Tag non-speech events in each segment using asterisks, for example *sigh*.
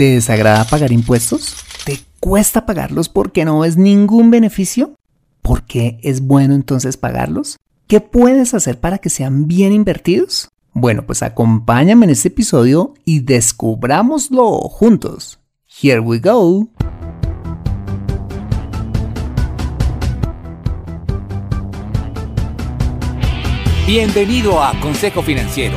¿Te desagrada pagar impuestos? ¿Te cuesta pagarlos porque no ves ningún beneficio? ¿Por qué es bueno entonces pagarlos? ¿Qué puedes hacer para que sean bien invertidos? Bueno, pues acompáñame en este episodio y descubrámoslo juntos. Here we go. Bienvenido a Consejo Financiero,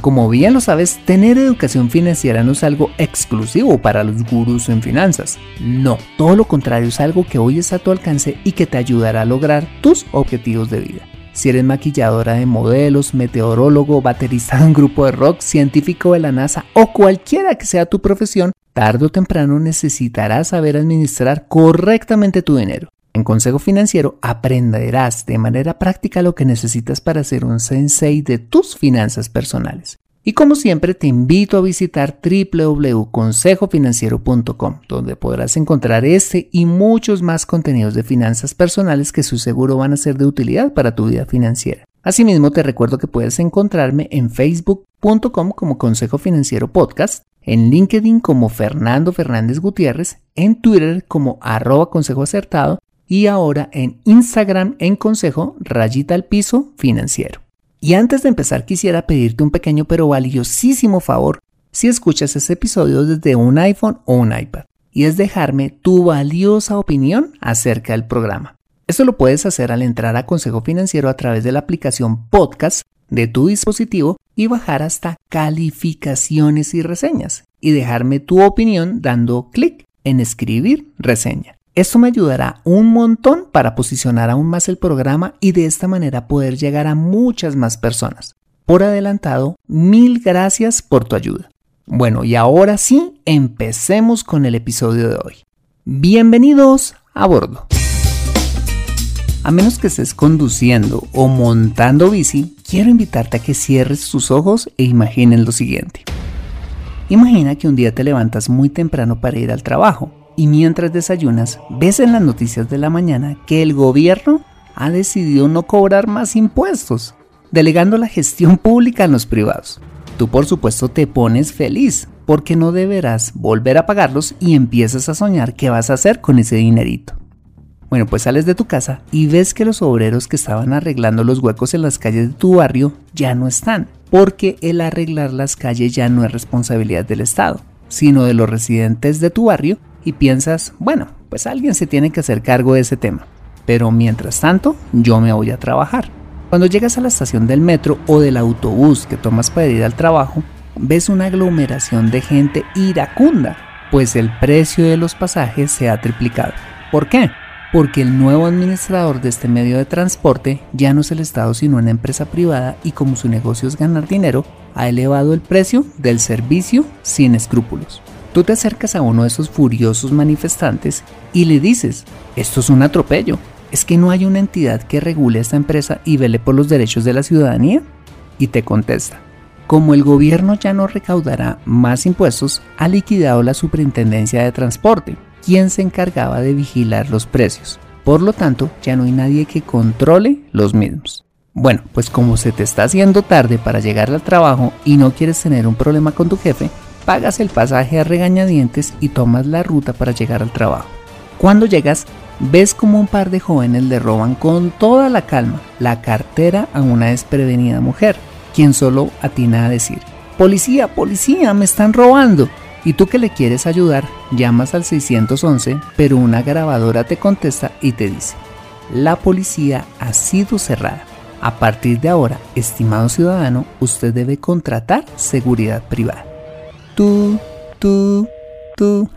Como bien lo sabes, tener educación financiera no es algo exclusivo para los gurús en finanzas. No, todo lo contrario es algo que hoy está a tu alcance y que te ayudará a lograr tus objetivos de vida. Si eres maquilladora de modelos, meteorólogo, baterista de un grupo de rock, científico de la NASA o cualquiera que sea tu profesión, tarde o temprano necesitarás saber administrar correctamente tu dinero. En Consejo Financiero aprenderás de manera práctica lo que necesitas para ser un sensei de tus finanzas personales. Y como siempre te invito a visitar www.consejofinanciero.com, donde podrás encontrar este y muchos más contenidos de finanzas personales que su seguro van a ser de utilidad para tu vida financiera. Asimismo te recuerdo que puedes encontrarme en facebook.com como Consejo Financiero Podcast, en LinkedIn como Fernando Fernández Gutiérrez, en Twitter como arroba consejo acertado y ahora en Instagram en consejo rayita al piso financiero. Y antes de empezar quisiera pedirte un pequeño pero valiosísimo favor si escuchas este episodio desde un iPhone o un iPad y es dejarme tu valiosa opinión acerca del programa. Esto lo puedes hacer al entrar a Consejo Financiero a través de la aplicación podcast de tu dispositivo y bajar hasta calificaciones y reseñas y dejarme tu opinión dando clic en escribir reseña. Esto me ayudará un montón para posicionar aún más el programa y de esta manera poder llegar a muchas más personas. Por adelantado, mil gracias por tu ayuda. Bueno, y ahora sí, empecemos con el episodio de hoy. Bienvenidos a bordo. A menos que estés conduciendo o montando bici, quiero invitarte a que cierres tus ojos e imagines lo siguiente. Imagina que un día te levantas muy temprano para ir al trabajo y mientras desayunas, ves en las noticias de la mañana que el gobierno ha decidido no cobrar más impuestos, delegando la gestión pública en los privados. Tú por supuesto te pones feliz porque no deberás volver a pagarlos y empiezas a soñar qué vas a hacer con ese dinerito. Bueno, pues sales de tu casa y ves que los obreros que estaban arreglando los huecos en las calles de tu barrio ya no están, porque el arreglar las calles ya no es responsabilidad del Estado, sino de los residentes de tu barrio y piensas, bueno, pues alguien se tiene que hacer cargo de ese tema. Pero mientras tanto, yo me voy a trabajar. Cuando llegas a la estación del metro o del autobús que tomas para ir al trabajo, ves una aglomeración de gente iracunda, pues el precio de los pasajes se ha triplicado. ¿Por qué? Porque el nuevo administrador de este medio de transporte ya no es el Estado sino una empresa privada y como su negocio es ganar dinero, ha elevado el precio del servicio sin escrúpulos. Tú te acercas a uno de esos furiosos manifestantes y le dices, esto es un atropello, ¿es que no hay una entidad que regule esta empresa y vele por los derechos de la ciudadanía? Y te contesta, como el gobierno ya no recaudará más impuestos, ha liquidado la Superintendencia de Transporte, quien se encargaba de vigilar los precios. Por lo tanto, ya no hay nadie que controle los mismos. Bueno, pues como se te está haciendo tarde para llegar al trabajo y no quieres tener un problema con tu jefe, pagas el pasaje a regañadientes y tomas la ruta para llegar al trabajo. Cuando llegas, ves como un par de jóvenes le roban con toda la calma la cartera a una desprevenida mujer, quien solo atina a decir, Policía, policía, me están robando. Y tú que le quieres ayudar, llamas al 611, pero una grabadora te contesta y te dice, la policía ha sido cerrada. A partir de ahora, estimado ciudadano, usted debe contratar seguridad privada. Tú, tú, tú.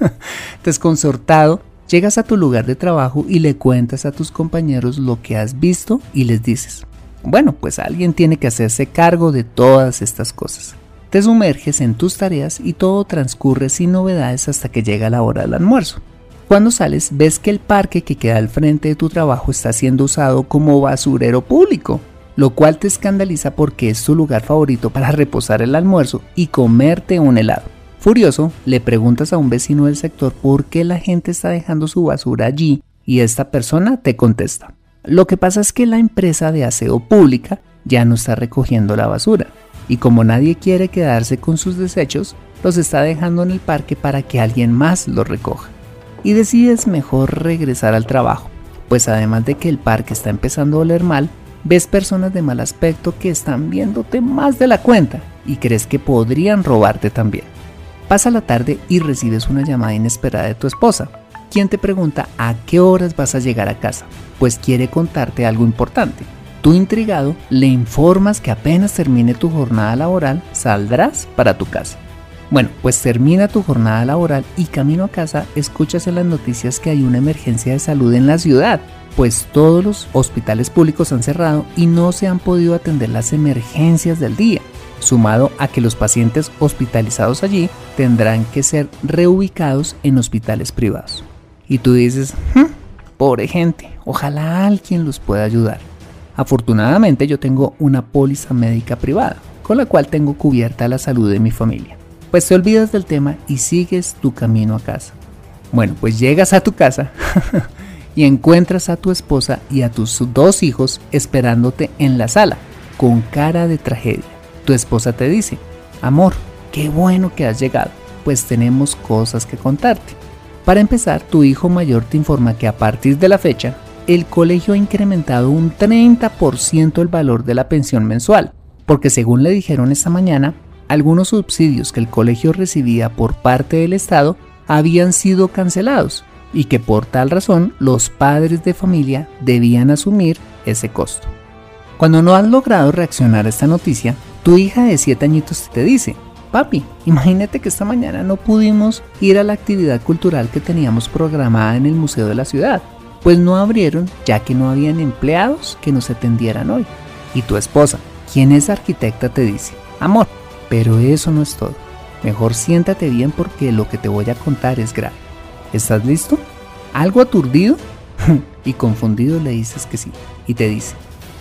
*laughs* Desconcertado, llegas a tu lugar de trabajo y le cuentas a tus compañeros lo que has visto y les dices, bueno, pues alguien tiene que hacerse cargo de todas estas cosas. Te sumerges en tus tareas y todo transcurre sin novedades hasta que llega la hora del almuerzo. Cuando sales ves que el parque que queda al frente de tu trabajo está siendo usado como basurero público, lo cual te escandaliza porque es tu lugar favorito para reposar el almuerzo y comerte un helado. Furioso, le preguntas a un vecino del sector por qué la gente está dejando su basura allí y esta persona te contesta. Lo que pasa es que la empresa de aseo pública ya no está recogiendo la basura y como nadie quiere quedarse con sus desechos, los está dejando en el parque para que alguien más los recoja. Y decides mejor regresar al trabajo, pues además de que el parque está empezando a oler mal, ves personas de mal aspecto que están viéndote más de la cuenta y crees que podrían robarte también. Pasa la tarde y recibes una llamada inesperada de tu esposa, quien te pregunta a qué horas vas a llegar a casa, pues quiere contarte algo importante. Tú intrigado le informas que apenas termine tu jornada laboral saldrás para tu casa. Bueno, pues termina tu jornada laboral y camino a casa escuchas en las noticias que hay una emergencia de salud en la ciudad, pues todos los hospitales públicos han cerrado y no se han podido atender las emergencias del día, sumado a que los pacientes hospitalizados allí tendrán que ser reubicados en hospitales privados. Y tú dices, hmm, pobre gente, ojalá alguien los pueda ayudar. Afortunadamente yo tengo una póliza médica privada, con la cual tengo cubierta la salud de mi familia. Pues te olvidas del tema y sigues tu camino a casa. Bueno, pues llegas a tu casa *laughs* y encuentras a tu esposa y a tus dos hijos esperándote en la sala, con cara de tragedia. Tu esposa te dice, amor, qué bueno que has llegado, pues tenemos cosas que contarte. Para empezar, tu hijo mayor te informa que a partir de la fecha el colegio ha incrementado un 30% el valor de la pensión mensual, porque según le dijeron esta mañana, algunos subsidios que el colegio recibía por parte del Estado habían sido cancelados y que por tal razón los padres de familia debían asumir ese costo. Cuando no has logrado reaccionar a esta noticia, tu hija de 7 añitos te dice, papi, imagínate que esta mañana no pudimos ir a la actividad cultural que teníamos programada en el Museo de la Ciudad pues no abrieron ya que no habían empleados que nos atendieran hoy. Y tu esposa, quien es arquitecta, te dice, amor, pero eso no es todo. Mejor siéntate bien porque lo que te voy a contar es grave. ¿Estás listo? ¿Algo aturdido? *laughs* y confundido le dices que sí. Y te dice,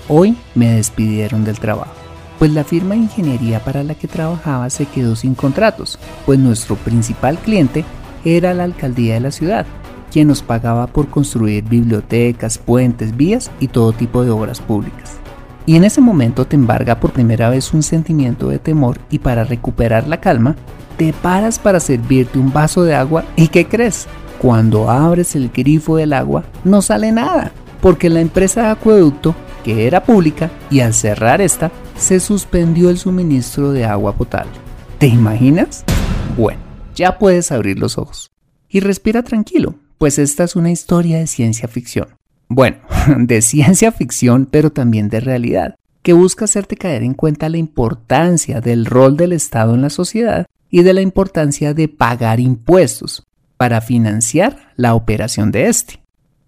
hoy me despidieron del trabajo. Pues la firma de ingeniería para la que trabajaba se quedó sin contratos, pues nuestro principal cliente era la alcaldía de la ciudad, quien nos pagaba por construir bibliotecas, puentes, vías y todo tipo de obras públicas. Y en ese momento te embarga por primera vez un sentimiento de temor y para recuperar la calma, te paras para servirte un vaso de agua y ¿qué crees? Cuando abres el grifo del agua no sale nada, porque la empresa de acueducto, que era pública, y al cerrar esta, se suspendió el suministro de agua potable. ¿Te imaginas? Bueno, ya puedes abrir los ojos. Y respira tranquilo, pues esta es una historia de ciencia ficción. Bueno, *laughs* de ciencia ficción, pero también de realidad, que busca hacerte caer en cuenta la importancia del rol del Estado en la sociedad y de la importancia de pagar impuestos para financiar la operación de este.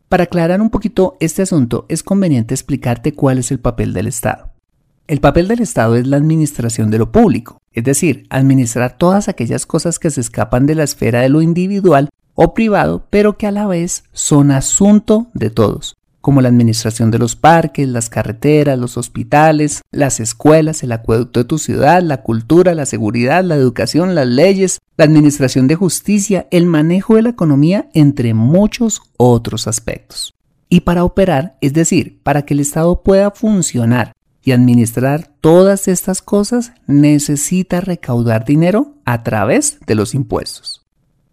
Para aclarar un poquito este asunto, es conveniente explicarte cuál es el papel del Estado. El papel del Estado es la administración de lo público, es decir, administrar todas aquellas cosas que se escapan de la esfera de lo individual o privado, pero que a la vez son asunto de todos, como la administración de los parques, las carreteras, los hospitales, las escuelas, el acueducto de tu ciudad, la cultura, la seguridad, la educación, las leyes, la administración de justicia, el manejo de la economía, entre muchos otros aspectos. Y para operar, es decir, para que el Estado pueda funcionar y administrar todas estas cosas, necesita recaudar dinero a través de los impuestos.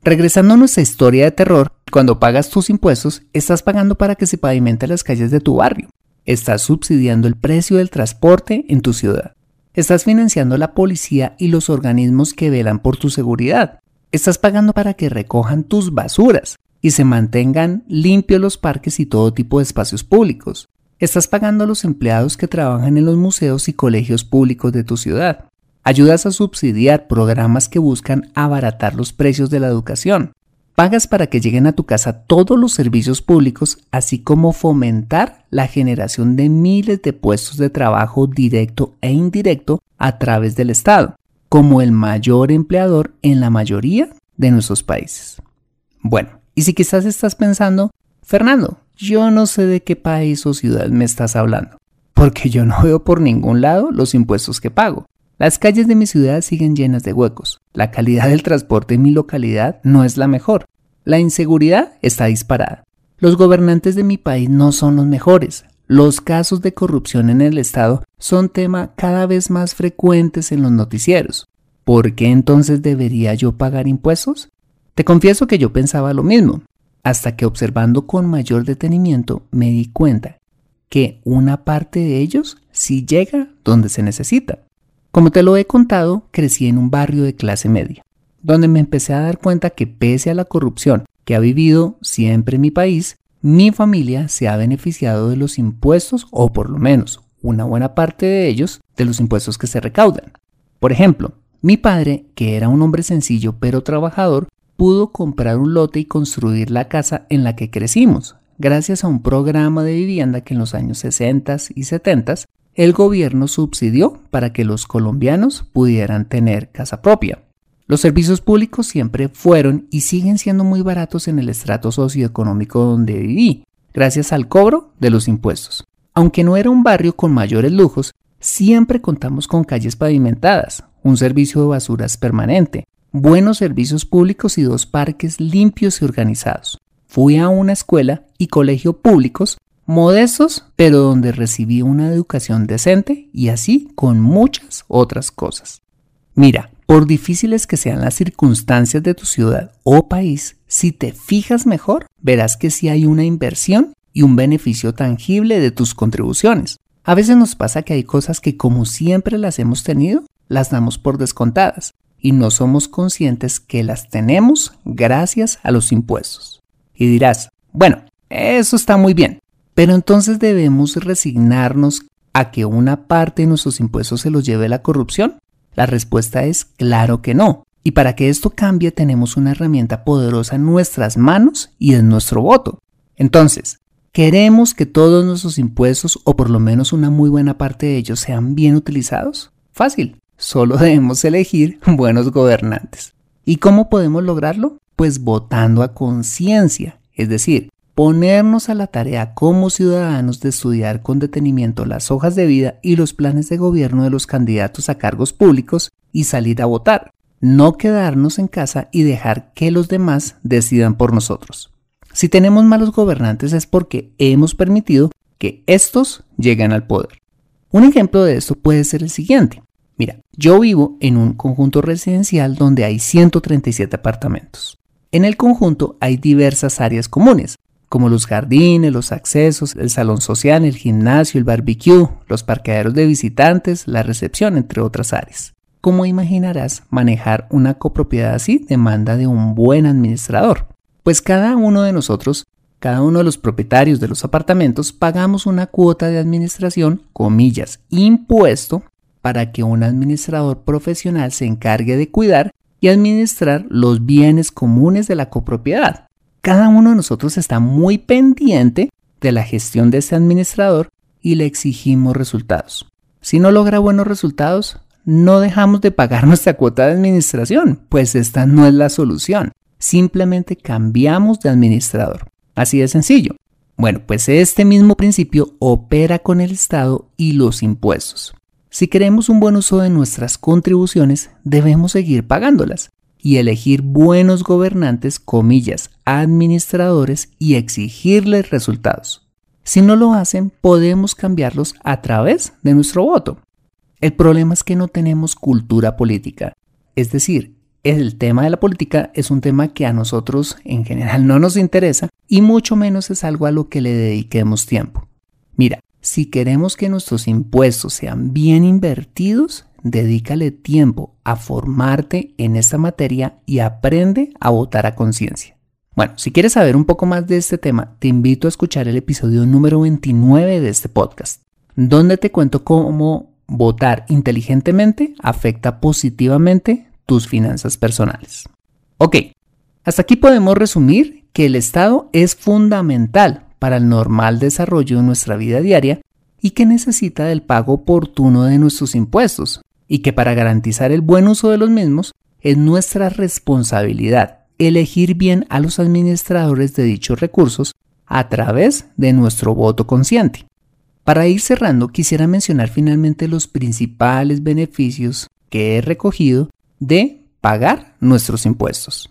Regresando a nuestra historia de terror, cuando pagas tus impuestos, estás pagando para que se pavimenten las calles de tu barrio. Estás subsidiando el precio del transporte en tu ciudad. Estás financiando la policía y los organismos que velan por tu seguridad. Estás pagando para que recojan tus basuras. y se mantengan limpios los parques y todo tipo de espacios públicos. Estás pagando a los empleados que trabajan en los museos y colegios públicos de tu ciudad. Ayudas a subsidiar programas que buscan abaratar los precios de la educación. Pagas para que lleguen a tu casa todos los servicios públicos, así como fomentar la generación de miles de puestos de trabajo directo e indirecto a través del Estado, como el mayor empleador en la mayoría de nuestros países. Bueno, y si quizás estás pensando, Fernando, yo no sé de qué país o ciudad me estás hablando, porque yo no veo por ningún lado los impuestos que pago. Las calles de mi ciudad siguen llenas de huecos. La calidad del transporte en mi localidad no es la mejor. La inseguridad está disparada. Los gobernantes de mi país no son los mejores. Los casos de corrupción en el Estado son tema cada vez más frecuentes en los noticieros. ¿Por qué entonces debería yo pagar impuestos? Te confieso que yo pensaba lo mismo, hasta que observando con mayor detenimiento me di cuenta que una parte de ellos sí llega donde se necesita. Como te lo he contado, crecí en un barrio de clase media, donde me empecé a dar cuenta que pese a la corrupción que ha vivido siempre mi país, mi familia se ha beneficiado de los impuestos o por lo menos una buena parte de ellos de los impuestos que se recaudan. Por ejemplo, mi padre, que era un hombre sencillo pero trabajador, pudo comprar un lote y construir la casa en la que crecimos, gracias a un programa de vivienda que en los años 60 y 70 el gobierno subsidió para que los colombianos pudieran tener casa propia. Los servicios públicos siempre fueron y siguen siendo muy baratos en el estrato socioeconómico donde viví, gracias al cobro de los impuestos. Aunque no era un barrio con mayores lujos, siempre contamos con calles pavimentadas, un servicio de basuras permanente, buenos servicios públicos y dos parques limpios y organizados. Fui a una escuela y colegio públicos modestos, pero donde recibí una educación decente y así con muchas otras cosas. Mira, por difíciles que sean las circunstancias de tu ciudad o país, si te fijas mejor, verás que sí hay una inversión y un beneficio tangible de tus contribuciones. A veces nos pasa que hay cosas que como siempre las hemos tenido, las damos por descontadas, y no somos conscientes que las tenemos gracias a los impuestos. Y dirás, bueno, eso está muy bien, pero entonces debemos resignarnos a que una parte de nuestros impuestos se los lleve la corrupción. La respuesta es claro que no. Y para que esto cambie tenemos una herramienta poderosa en nuestras manos y en nuestro voto. Entonces, ¿queremos que todos nuestros impuestos o por lo menos una muy buena parte de ellos sean bien utilizados? Fácil. Solo debemos elegir buenos gobernantes. ¿Y cómo podemos lograrlo? Pues votando a conciencia, es decir, ponernos a la tarea como ciudadanos de estudiar con detenimiento las hojas de vida y los planes de gobierno de los candidatos a cargos públicos y salir a votar, no quedarnos en casa y dejar que los demás decidan por nosotros. Si tenemos malos gobernantes es porque hemos permitido que estos lleguen al poder. Un ejemplo de esto puede ser el siguiente. Mira, yo vivo en un conjunto residencial donde hay 137 apartamentos. En el conjunto hay diversas áreas comunes, como los jardines, los accesos, el salón social, el gimnasio, el barbecue, los parqueaderos de visitantes, la recepción, entre otras áreas. Como imaginarás, manejar una copropiedad así demanda de un buen administrador, pues cada uno de nosotros, cada uno de los propietarios de los apartamentos, pagamos una cuota de administración, comillas, impuesto, para que un administrador profesional se encargue de cuidar y administrar los bienes comunes de la copropiedad. Cada uno de nosotros está muy pendiente de la gestión de ese administrador y le exigimos resultados. Si no logra buenos resultados, no dejamos de pagar *laughs* nuestra cuota de administración, pues esta no es la solución. Simplemente cambiamos de administrador. Así de sencillo. Bueno, pues este mismo principio opera con el Estado y los impuestos. Si queremos un buen uso de nuestras contribuciones, debemos seguir pagándolas y elegir buenos gobernantes, comillas, administradores y exigirles resultados. Si no lo hacen, podemos cambiarlos a través de nuestro voto. El problema es que no tenemos cultura política. Es decir, el tema de la política es un tema que a nosotros en general no nos interesa y mucho menos es algo a lo que le dediquemos tiempo. Mira, si queremos que nuestros impuestos sean bien invertidos, dedícale tiempo a formarte en esta materia y aprende a votar a conciencia. Bueno, si quieres saber un poco más de este tema, te invito a escuchar el episodio número 29 de este podcast, donde te cuento cómo votar inteligentemente afecta positivamente tus finanzas personales. Ok, hasta aquí podemos resumir que el Estado es fundamental para el normal desarrollo de nuestra vida diaria y que necesita del pago oportuno de nuestros impuestos y que para garantizar el buen uso de los mismos es nuestra responsabilidad elegir bien a los administradores de dichos recursos a través de nuestro voto consciente. Para ir cerrando, quisiera mencionar finalmente los principales beneficios que he recogido de pagar nuestros impuestos.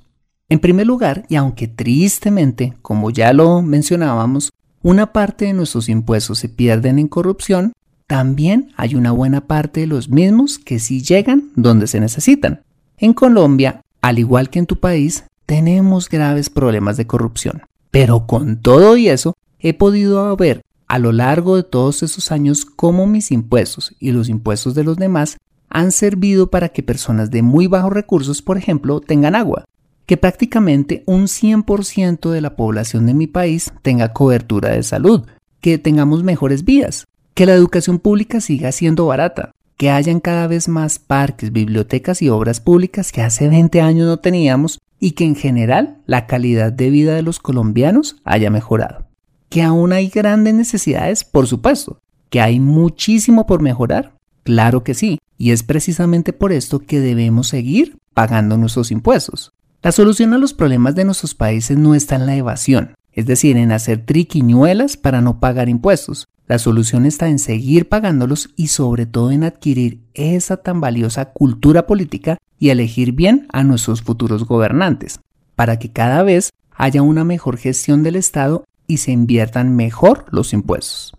En primer lugar, y aunque tristemente, como ya lo mencionábamos, una parte de nuestros impuestos se pierden en corrupción, también hay una buena parte de los mismos que sí llegan donde se necesitan. En Colombia, al igual que en tu país, tenemos graves problemas de corrupción. Pero con todo y eso, he podido ver a lo largo de todos esos años cómo mis impuestos y los impuestos de los demás han servido para que personas de muy bajos recursos, por ejemplo, tengan agua, que prácticamente un 100% de la población de mi país tenga cobertura de salud, que tengamos mejores vías, que la educación pública siga siendo barata, que hayan cada vez más parques, bibliotecas y obras públicas que hace 20 años no teníamos y que en general la calidad de vida de los colombianos haya mejorado. Que aún hay grandes necesidades, por supuesto. Que hay muchísimo por mejorar. Claro que sí. Y es precisamente por esto que debemos seguir pagando nuestros impuestos. La solución a los problemas de nuestros países no está en la evasión, es decir, en hacer triquiñuelas para no pagar impuestos. La solución está en seguir pagándolos y sobre todo en adquirir esa tan valiosa cultura política y elegir bien a nuestros futuros gobernantes, para que cada vez haya una mejor gestión del Estado y se inviertan mejor los impuestos.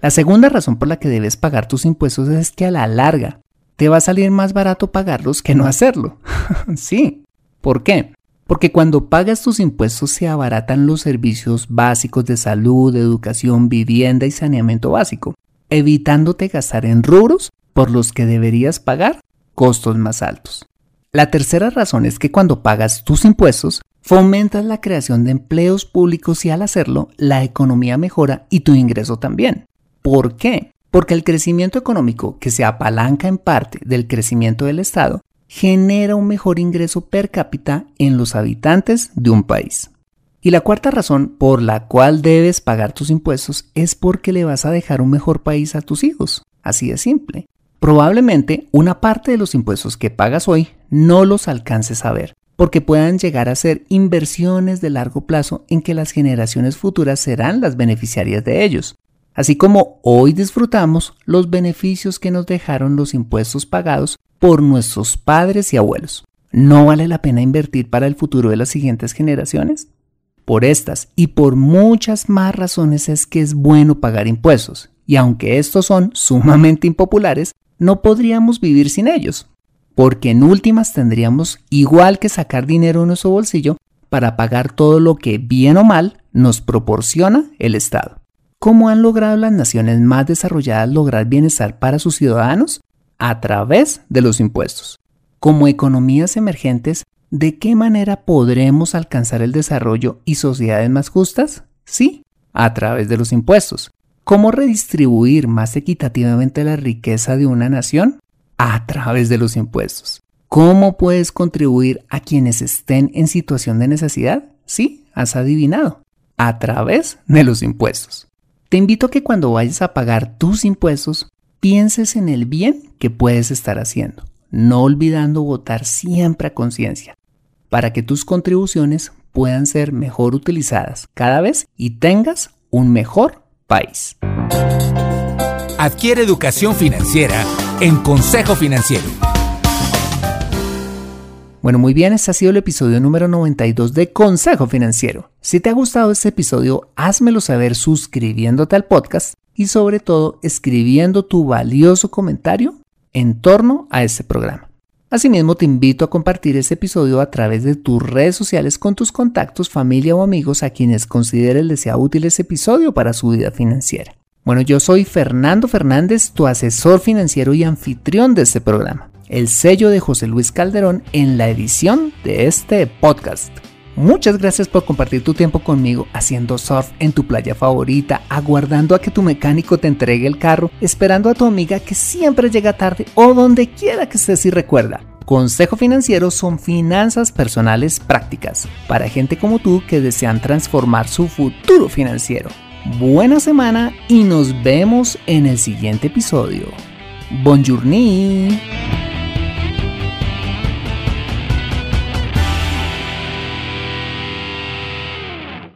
La segunda razón por la que debes pagar tus impuestos es que a la larga te va a salir más barato pagarlos que no hacerlo. *laughs* sí, ¿Por qué? Porque cuando pagas tus impuestos se abaratan los servicios básicos de salud, educación, vivienda y saneamiento básico, evitándote gastar en rubros por los que deberías pagar costos más altos. La tercera razón es que cuando pagas tus impuestos, fomentas la creación de empleos públicos y al hacerlo, la economía mejora y tu ingreso también. ¿Por qué? Porque el crecimiento económico, que se apalanca en parte del crecimiento del Estado, genera un mejor ingreso per cápita en los habitantes de un país. Y la cuarta razón por la cual debes pagar tus impuestos es porque le vas a dejar un mejor país a tus hijos. Así de simple. Probablemente una parte de los impuestos que pagas hoy no los alcances a ver, porque puedan llegar a ser inversiones de largo plazo en que las generaciones futuras serán las beneficiarias de ellos. Así como hoy disfrutamos los beneficios que nos dejaron los impuestos pagados por nuestros padres y abuelos. ¿No vale la pena invertir para el futuro de las siguientes generaciones? Por estas y por muchas más razones es que es bueno pagar impuestos, y aunque estos son sumamente impopulares, no podríamos vivir sin ellos, porque en últimas tendríamos igual que sacar dinero en nuestro bolsillo para pagar todo lo que bien o mal nos proporciona el Estado. ¿Cómo han logrado las naciones más desarrolladas lograr bienestar para sus ciudadanos? A través de los impuestos. Como economías emergentes, ¿de qué manera podremos alcanzar el desarrollo y sociedades más justas? Sí, a través de los impuestos. ¿Cómo redistribuir más equitativamente la riqueza de una nación? A través de los impuestos. ¿Cómo puedes contribuir a quienes estén en situación de necesidad? Sí, has adivinado. A través de los impuestos. Te invito a que cuando vayas a pagar tus impuestos pienses en el bien que puedes estar haciendo, no olvidando votar siempre a conciencia, para que tus contribuciones puedan ser mejor utilizadas cada vez y tengas un mejor país. Adquiere educación financiera en Consejo Financiero. Bueno, muy bien, este ha sido el episodio número 92 de Consejo Financiero. Si te ha gustado este episodio, házmelo saber suscribiéndote al podcast y sobre todo escribiendo tu valioso comentario en torno a este programa. Asimismo, te invito a compartir este episodio a través de tus redes sociales con tus contactos, familia o amigos a quienes consideres les sea útil este episodio para su vida financiera. Bueno, yo soy Fernando Fernández, tu asesor financiero y anfitrión de este programa. El sello de José Luis Calderón en la edición de este podcast. Muchas gracias por compartir tu tiempo conmigo haciendo surf en tu playa favorita, aguardando a que tu mecánico te entregue el carro, esperando a tu amiga que siempre llega tarde o donde quiera que estés y recuerda. Consejo Financiero son finanzas personales prácticas para gente como tú que desean transformar su futuro financiero. Buena semana y nos vemos en el siguiente episodio. Bonjourni.